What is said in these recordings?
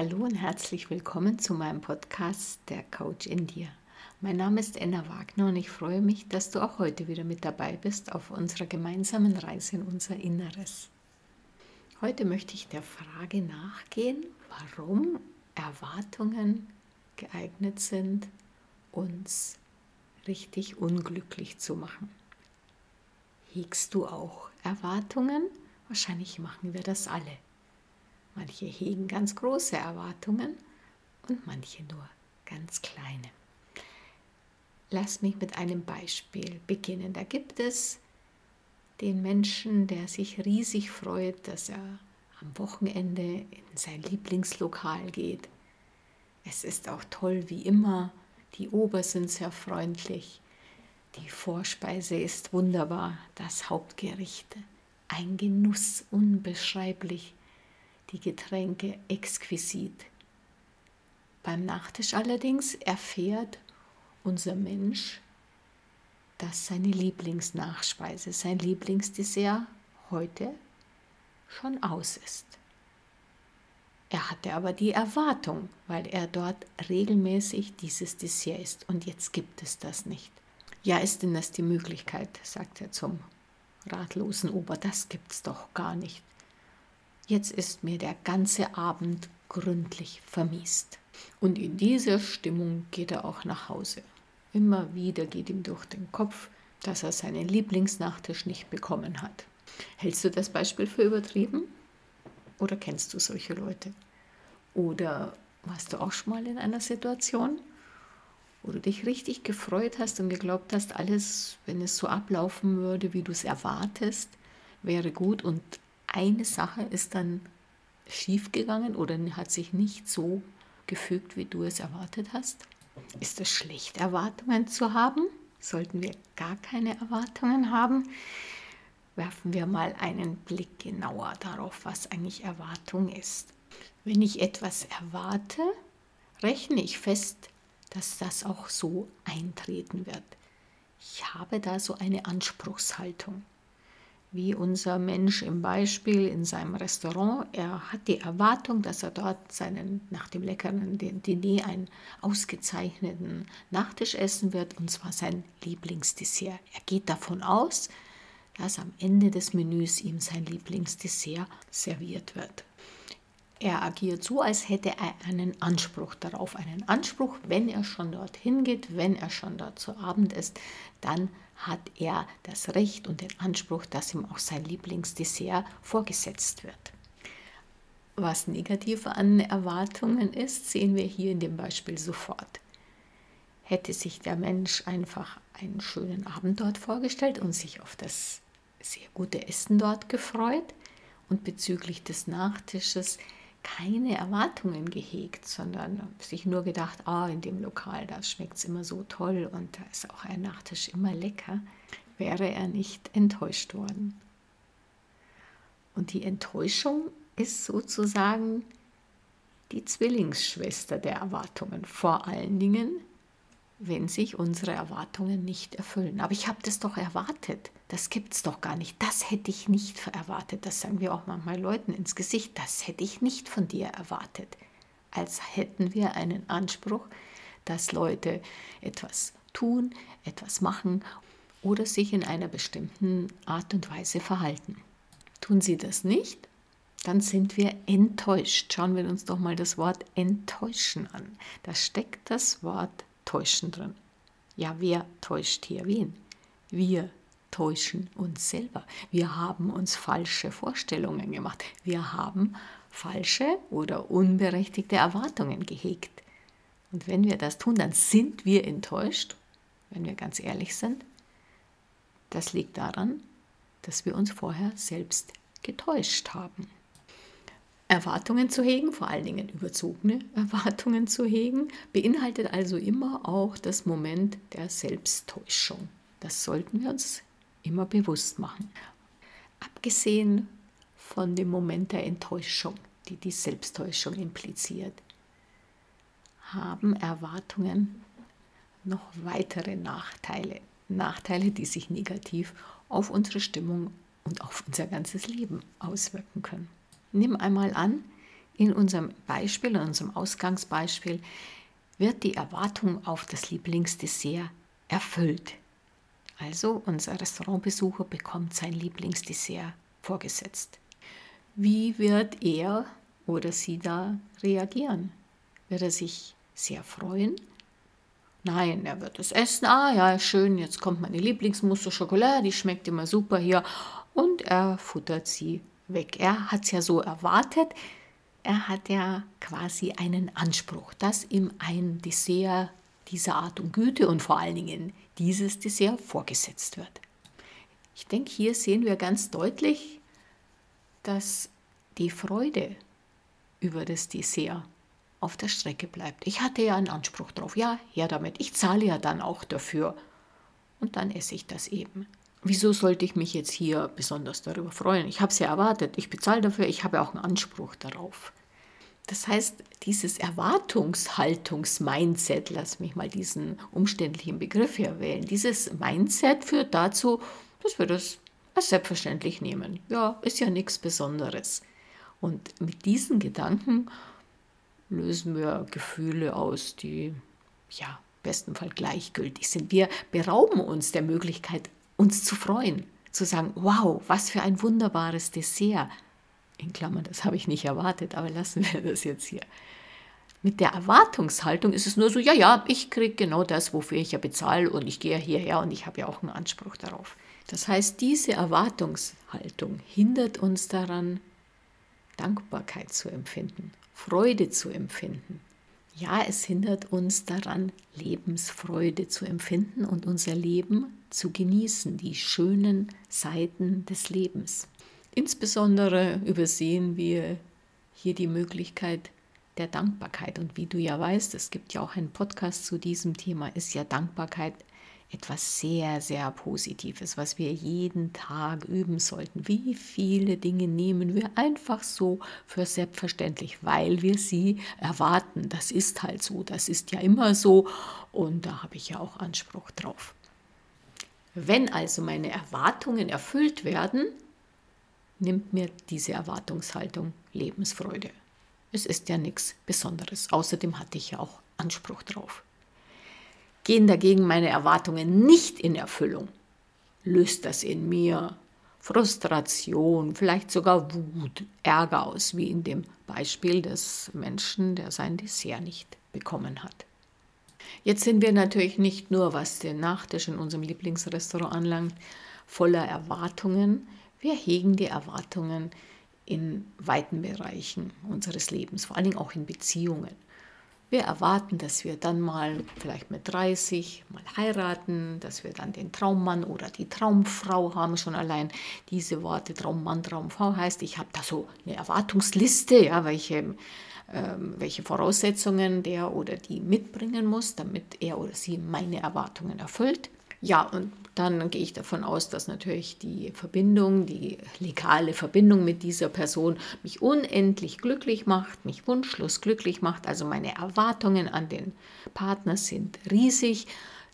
Hallo und herzlich willkommen zu meinem Podcast Der Coach in dir. Mein Name ist Enna Wagner und ich freue mich, dass du auch heute wieder mit dabei bist auf unserer gemeinsamen Reise in unser Inneres. Heute möchte ich der Frage nachgehen, warum Erwartungen geeignet sind, uns richtig unglücklich zu machen. Hegst du auch Erwartungen? Wahrscheinlich machen wir das alle. Manche hegen ganz große Erwartungen und manche nur ganz kleine. Lass mich mit einem Beispiel beginnen. Da gibt es den Menschen, der sich riesig freut, dass er am Wochenende in sein Lieblingslokal geht. Es ist auch toll wie immer. Die Ober sind sehr freundlich. Die Vorspeise ist wunderbar. Das Hauptgericht. Ein Genuss unbeschreiblich. Die Getränke exquisit. Beim Nachtisch allerdings erfährt unser Mensch, dass seine Lieblingsnachspeise, sein Lieblingsdessert heute schon aus ist. Er hatte aber die Erwartung, weil er dort regelmäßig dieses Dessert isst und jetzt gibt es das nicht. Ja, ist denn das die Möglichkeit, sagt er zum ratlosen Ober, das gibt's doch gar nicht. Jetzt ist mir der ganze Abend gründlich vermiest. Und in dieser Stimmung geht er auch nach Hause. Immer wieder geht ihm durch den Kopf, dass er seinen Lieblingsnachtisch nicht bekommen hat. Hältst du das Beispiel für übertrieben? Oder kennst du solche Leute? Oder warst du auch schon mal in einer Situation, wo du dich richtig gefreut hast und geglaubt hast, alles, wenn es so ablaufen würde, wie du es erwartest, wäre gut und eine Sache ist dann schiefgegangen oder hat sich nicht so gefügt, wie du es erwartet hast? Ist es schlecht, Erwartungen zu haben? Sollten wir gar keine Erwartungen haben? Werfen wir mal einen Blick genauer darauf, was eigentlich Erwartung ist. Wenn ich etwas erwarte, rechne ich fest, dass das auch so eintreten wird. Ich habe da so eine Anspruchshaltung wie unser Mensch im Beispiel in seinem Restaurant. Er hat die Erwartung, dass er dort seinen, nach dem leckeren Diner einen ausgezeichneten Nachtisch essen wird, und zwar sein Lieblingsdessert. Er geht davon aus, dass am Ende des Menüs ihm sein Lieblingsdessert serviert wird. Er agiert so, als hätte er einen Anspruch darauf. Einen Anspruch, wenn er schon dorthin geht, wenn er schon dort zu Abend ist, dann hat er das Recht und den Anspruch, dass ihm auch sein Lieblingsdessert vorgesetzt wird. Was negativ an Erwartungen ist, sehen wir hier in dem Beispiel sofort. Hätte sich der Mensch einfach einen schönen Abend dort vorgestellt und sich auf das sehr gute Essen dort gefreut und bezüglich des Nachtisches keine Erwartungen gehegt, sondern sich nur gedacht, ah, in dem Lokal, da schmeckt es immer so toll und da ist auch ein Nachtisch immer lecker, wäre er nicht enttäuscht worden. Und die Enttäuschung ist sozusagen die Zwillingsschwester der Erwartungen, vor allen Dingen, wenn sich unsere Erwartungen nicht erfüllen. Aber ich habe das doch erwartet. Das gibt es doch gar nicht. Das hätte ich nicht erwartet. Das sagen wir auch manchmal Leuten ins Gesicht. Das hätte ich nicht von dir erwartet. Als hätten wir einen Anspruch, dass Leute etwas tun, etwas machen oder sich in einer bestimmten Art und Weise verhalten. Tun sie das nicht, dann sind wir enttäuscht. Schauen wir uns doch mal das Wort enttäuschen an. Da steckt das Wort täuschen drin. Ja, wer täuscht hier wen? Wir täuschen uns selber. Wir haben uns falsche Vorstellungen gemacht. Wir haben falsche oder unberechtigte Erwartungen gehegt. Und wenn wir das tun, dann sind wir enttäuscht, wenn wir ganz ehrlich sind. Das liegt daran, dass wir uns vorher selbst getäuscht haben. Erwartungen zu hegen, vor allen Dingen überzogene Erwartungen zu hegen, beinhaltet also immer auch das Moment der Selbsttäuschung. Das sollten wir uns immer bewusst machen. Abgesehen von dem Moment der Enttäuschung, die die Selbsttäuschung impliziert, haben Erwartungen noch weitere Nachteile. Nachteile, die sich negativ auf unsere Stimmung und auf unser ganzes Leben auswirken können. Nimm einmal an, In unserem Beispiel, in unserem Ausgangsbeispiel, wird die Erwartung auf das Lieblingsdessert erfüllt. Also unser Restaurantbesucher bekommt sein Lieblingsdessert vorgesetzt. Wie wird er oder sie da reagieren? Wird er sich sehr freuen? Nein, er wird es essen. Ah ja, schön, jetzt kommt meine Lieblingsmousse Schokolade, die schmeckt immer super hier. Und er futtert sie weg. Er hat es ja so erwartet. Er hat ja quasi einen Anspruch, dass ihm ein Dessert dieser Art und Güte und vor allen Dingen dieses Dessert vorgesetzt wird. Ich denke, hier sehen wir ganz deutlich, dass die Freude über das Dessert auf der Strecke bleibt. Ich hatte ja einen Anspruch drauf. Ja, her damit. Ich zahle ja dann auch dafür. Und dann esse ich das eben. Wieso sollte ich mich jetzt hier besonders darüber freuen? Ich habe es ja erwartet. Ich bezahle dafür. Ich habe auch einen Anspruch darauf. Das heißt, dieses Erwartungshaltungs-Mindset, lass mich mal diesen umständlichen Begriff hier wählen, dieses Mindset führt dazu, dass wir das als selbstverständlich nehmen. Ja, ist ja nichts Besonderes. Und mit diesen Gedanken lösen wir Gefühle aus, die ja besten Fall gleichgültig sind. Wir berauben uns der Möglichkeit, uns zu freuen, zu sagen, wow, was für ein wunderbares Dessert. In Klammern, das habe ich nicht erwartet, aber lassen wir das jetzt hier. Mit der Erwartungshaltung ist es nur so, ja, ja, ich kriege genau das, wofür ich ja bezahle und ich gehe hierher und ich habe ja auch einen Anspruch darauf. Das heißt, diese Erwartungshaltung hindert uns daran, Dankbarkeit zu empfinden, Freude zu empfinden. Ja, es hindert uns daran, Lebensfreude zu empfinden und unser Leben zu genießen, die schönen Seiten des Lebens. Insbesondere übersehen wir hier die Möglichkeit der Dankbarkeit. Und wie du ja weißt, es gibt ja auch einen Podcast zu diesem Thema, ist ja Dankbarkeit etwas sehr, sehr Positives, was wir jeden Tag üben sollten. Wie viele Dinge nehmen wir einfach so für selbstverständlich, weil wir sie erwarten. Das ist halt so, das ist ja immer so und da habe ich ja auch Anspruch drauf. Wenn also meine Erwartungen erfüllt werden, nimmt mir diese Erwartungshaltung Lebensfreude. Es ist ja nichts Besonderes. Außerdem hatte ich ja auch Anspruch drauf. Gehen dagegen meine Erwartungen nicht in Erfüllung, löst das in mir Frustration, vielleicht sogar Wut, Ärger aus, wie in dem Beispiel des Menschen, der sein Dessert nicht bekommen hat. Jetzt sind wir natürlich nicht nur, was den Nachtisch in unserem Lieblingsrestaurant anlangt, voller Erwartungen. Wir hegen die Erwartungen in weiten Bereichen unseres Lebens, vor allen Dingen auch in Beziehungen. Wir erwarten, dass wir dann mal vielleicht mit 30 mal heiraten, dass wir dann den Traummann oder die Traumfrau haben. Schon allein diese Worte Traummann, Traumfrau heißt, ich habe da so eine Erwartungsliste, ja, welche, ähm, welche Voraussetzungen der oder die mitbringen muss, damit er oder sie meine Erwartungen erfüllt. Ja, und dann gehe ich davon aus, dass natürlich die Verbindung, die legale Verbindung mit dieser Person mich unendlich glücklich macht, mich wunschlos glücklich macht. Also meine Erwartungen an den Partner sind riesig.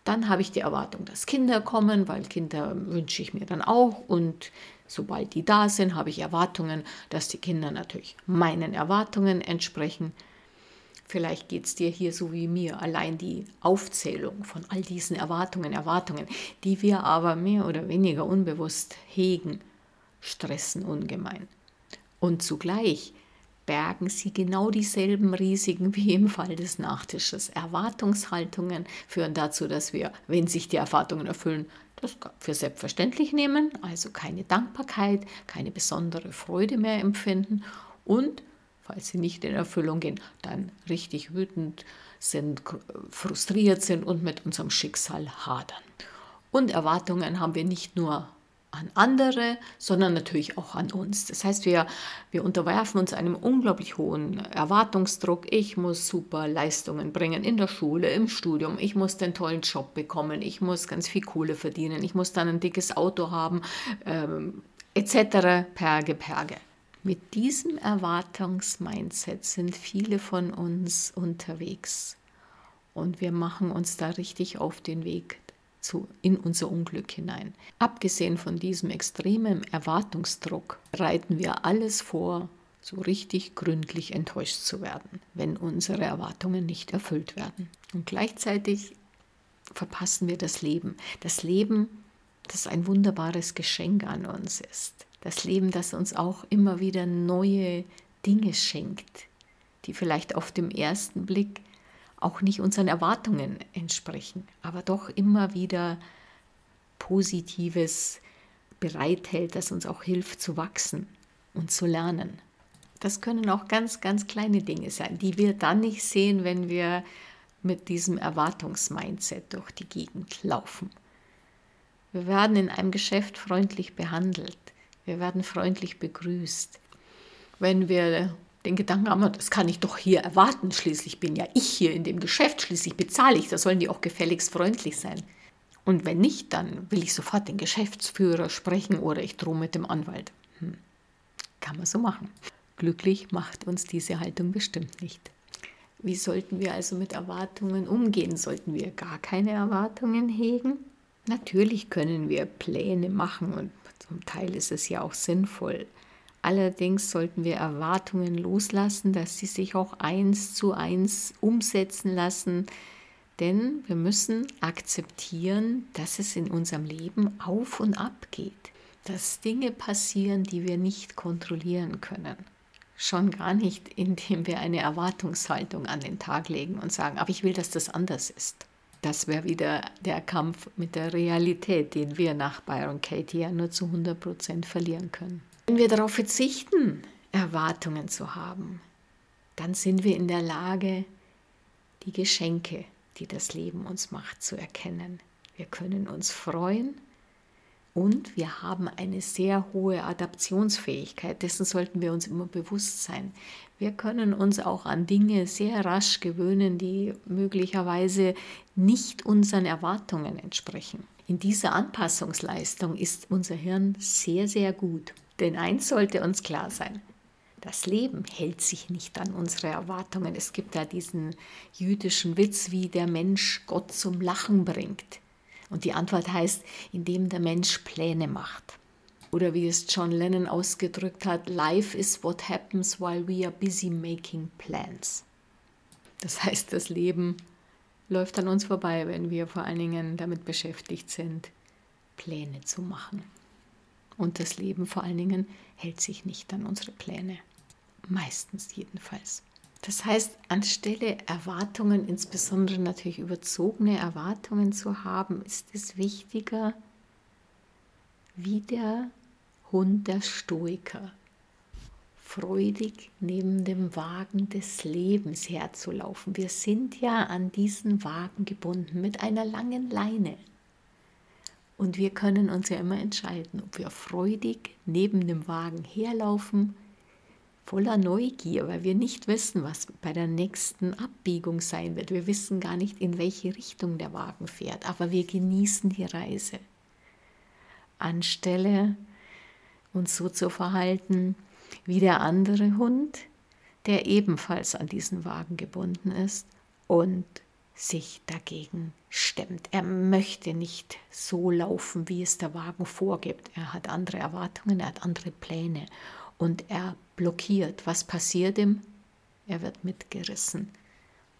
Dann habe ich die Erwartung, dass Kinder kommen, weil Kinder wünsche ich mir dann auch. Und sobald die da sind, habe ich Erwartungen, dass die Kinder natürlich meinen Erwartungen entsprechen. Vielleicht geht es dir hier so wie mir. Allein die Aufzählung von all diesen Erwartungen, Erwartungen, die wir aber mehr oder weniger unbewusst hegen, stressen ungemein. Und zugleich bergen sie genau dieselben Risiken wie im Fall des Nachtisches. Erwartungshaltungen führen dazu, dass wir, wenn sich die Erwartungen erfüllen, das für selbstverständlich nehmen, also keine Dankbarkeit, keine besondere Freude mehr empfinden und falls sie nicht in Erfüllung gehen, dann richtig wütend sind, frustriert sind und mit unserem Schicksal hadern. Und Erwartungen haben wir nicht nur an andere, sondern natürlich auch an uns. Das heißt, wir, wir unterwerfen uns einem unglaublich hohen Erwartungsdruck. Ich muss super Leistungen bringen in der Schule, im Studium. Ich muss den tollen Job bekommen. Ich muss ganz viel Kohle verdienen. Ich muss dann ein dickes Auto haben, ähm, etc. Perge, Perge. Mit diesem Erwartungsmindset sind viele von uns unterwegs und wir machen uns da richtig auf den Weg zu, in unser Unglück hinein. Abgesehen von diesem extremen Erwartungsdruck bereiten wir alles vor, so richtig gründlich enttäuscht zu werden, wenn unsere Erwartungen nicht erfüllt werden. Und gleichzeitig verpassen wir das Leben. Das Leben, das ein wunderbares Geschenk an uns ist. Das Leben, das uns auch immer wieder neue Dinge schenkt, die vielleicht auf dem ersten Blick auch nicht unseren Erwartungen entsprechen, aber doch immer wieder Positives bereithält, das uns auch hilft zu wachsen und zu lernen. Das können auch ganz, ganz kleine Dinge sein, die wir dann nicht sehen, wenn wir mit diesem Erwartungsmindset durch die Gegend laufen. Wir werden in einem Geschäft freundlich behandelt. Wir werden freundlich begrüßt. Wenn wir den Gedanken haben, das kann ich doch hier erwarten, schließlich bin ja ich hier in dem Geschäft, schließlich bezahle ich, da sollen die auch gefälligst freundlich sein. Und wenn nicht, dann will ich sofort den Geschäftsführer sprechen oder ich drohe mit dem Anwalt. Hm. Kann man so machen. Glücklich macht uns diese Haltung bestimmt nicht. Wie sollten wir also mit Erwartungen umgehen? Sollten wir gar keine Erwartungen hegen? Natürlich können wir Pläne machen und zum Teil ist es ja auch sinnvoll. Allerdings sollten wir Erwartungen loslassen, dass sie sich auch eins zu eins umsetzen lassen, denn wir müssen akzeptieren, dass es in unserem Leben auf und ab geht, dass Dinge passieren, die wir nicht kontrollieren können. Schon gar nicht, indem wir eine Erwartungshaltung an den Tag legen und sagen, aber ich will, dass das anders ist. Das wäre wieder der Kampf mit der Realität, den wir nach Byron Katie ja nur zu 100 Prozent verlieren können. Wenn wir darauf verzichten, Erwartungen zu haben, dann sind wir in der Lage, die Geschenke, die das Leben uns macht, zu erkennen. Wir können uns freuen und wir haben eine sehr hohe Adaptionsfähigkeit. Dessen sollten wir uns immer bewusst sein. Wir können uns auch an Dinge sehr rasch gewöhnen, die möglicherweise nicht unseren Erwartungen entsprechen. In dieser Anpassungsleistung ist unser Hirn sehr, sehr gut. Denn eins sollte uns klar sein. Das Leben hält sich nicht an unsere Erwartungen. Es gibt da diesen jüdischen Witz, wie der Mensch Gott zum Lachen bringt. Und die Antwort heißt, indem der Mensch Pläne macht. Oder wie es John Lennon ausgedrückt hat, Life is what happens while we are busy making plans. Das heißt, das Leben läuft an uns vorbei, wenn wir vor allen Dingen damit beschäftigt sind, Pläne zu machen. Und das Leben vor allen Dingen hält sich nicht an unsere Pläne. Meistens jedenfalls. Das heißt, anstelle Erwartungen, insbesondere natürlich überzogene Erwartungen zu haben, ist es wichtiger, wie der Hund der Stoiker, freudig neben dem Wagen des Lebens herzulaufen. Wir sind ja an diesen Wagen gebunden mit einer langen Leine. Und wir können uns ja immer entscheiden, ob wir freudig neben dem Wagen herlaufen voller Neugier, weil wir nicht wissen, was bei der nächsten Abbiegung sein wird. Wir wissen gar nicht, in welche Richtung der Wagen fährt, aber wir genießen die Reise. Anstelle uns so zu verhalten wie der andere Hund, der ebenfalls an diesen Wagen gebunden ist und sich dagegen stemmt. Er möchte nicht so laufen, wie es der Wagen vorgibt. Er hat andere Erwartungen, er hat andere Pläne und er blockiert. Was passiert ihm? Er wird mitgerissen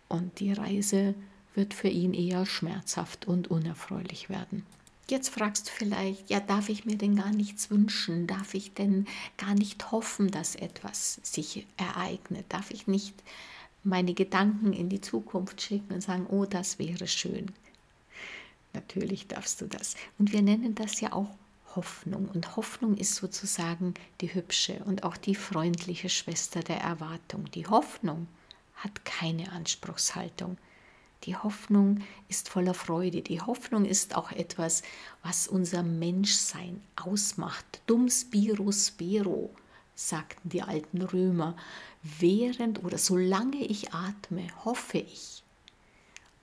und die Reise wird für ihn eher schmerzhaft und unerfreulich werden. Jetzt fragst du vielleicht, ja, darf ich mir denn gar nichts wünschen? Darf ich denn gar nicht hoffen, dass etwas sich ereignet? Darf ich nicht meine Gedanken in die Zukunft schicken und sagen, oh, das wäre schön? Natürlich darfst du das. Und wir nennen das ja auch Hoffnung. Und Hoffnung ist sozusagen die hübsche und auch die freundliche Schwester der Erwartung. Die Hoffnung hat keine Anspruchshaltung. Die Hoffnung ist voller Freude. Die Hoffnung ist auch etwas, was unser Menschsein ausmacht. Dum spiro spero, sagten die alten Römer. Während oder solange ich atme, hoffe ich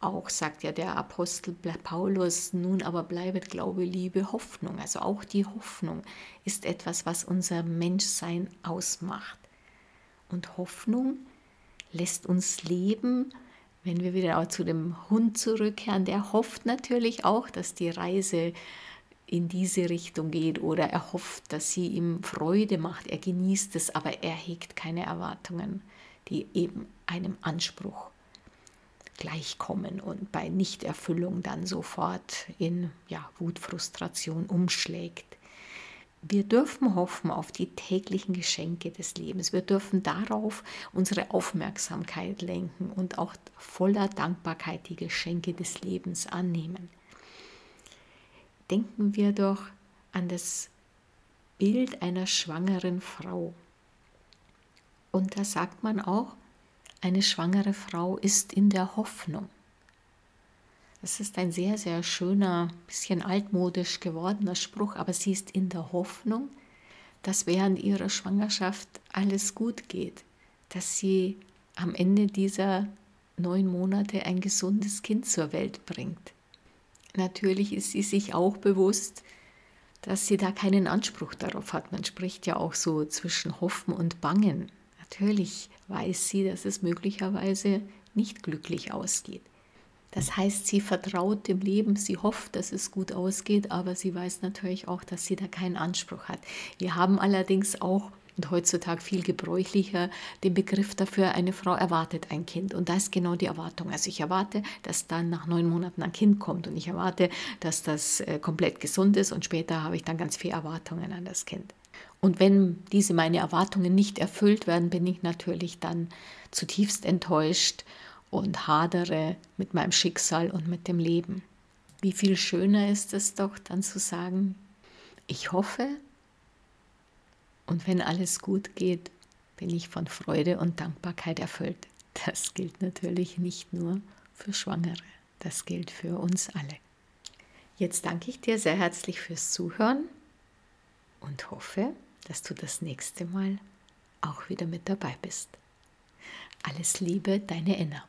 auch sagt ja der Apostel Paulus, nun aber bleibet Glaube, Liebe, Hoffnung. Also auch die Hoffnung ist etwas, was unser Menschsein ausmacht. Und Hoffnung lässt uns leben, wenn wir wieder zu dem Hund zurückkehren, der hofft natürlich auch, dass die Reise in diese Richtung geht oder er hofft, dass sie ihm Freude macht. Er genießt es, aber er hegt keine Erwartungen, die eben einem Anspruch gleichkommen und bei Nichterfüllung dann sofort in ja, Wut, Frustration umschlägt. Wir dürfen hoffen auf die täglichen Geschenke des Lebens. Wir dürfen darauf unsere Aufmerksamkeit lenken und auch voller Dankbarkeit die Geschenke des Lebens annehmen. Denken wir doch an das Bild einer schwangeren Frau. Und da sagt man auch, eine schwangere Frau ist in der Hoffnung. Das ist ein sehr, sehr schöner, bisschen altmodisch gewordener Spruch, aber sie ist in der Hoffnung, dass während ihrer Schwangerschaft alles gut geht, dass sie am Ende dieser neun Monate ein gesundes Kind zur Welt bringt. Natürlich ist sie sich auch bewusst, dass sie da keinen Anspruch darauf hat. Man spricht ja auch so zwischen Hoffen und Bangen. Natürlich weiß sie, dass es möglicherweise nicht glücklich ausgeht. Das heißt, sie vertraut dem Leben, sie hofft, dass es gut ausgeht, aber sie weiß natürlich auch, dass sie da keinen Anspruch hat. Wir haben allerdings auch und heutzutage viel gebräuchlicher den Begriff dafür, eine Frau erwartet ein Kind. Und da ist genau die Erwartung. Also ich erwarte, dass dann nach neun Monaten ein Kind kommt und ich erwarte, dass das äh, komplett gesund ist und später habe ich dann ganz viele Erwartungen an das Kind. Und wenn diese meine Erwartungen nicht erfüllt werden, bin ich natürlich dann zutiefst enttäuscht und hadere mit meinem Schicksal und mit dem Leben. Wie viel schöner ist es doch dann zu sagen, ich hoffe und wenn alles gut geht, bin ich von Freude und Dankbarkeit erfüllt. Das gilt natürlich nicht nur für Schwangere, das gilt für uns alle. Jetzt danke ich dir sehr herzlich fürs Zuhören und hoffe, dass du das nächste Mal auch wieder mit dabei bist. Alles Liebe, deine Enna.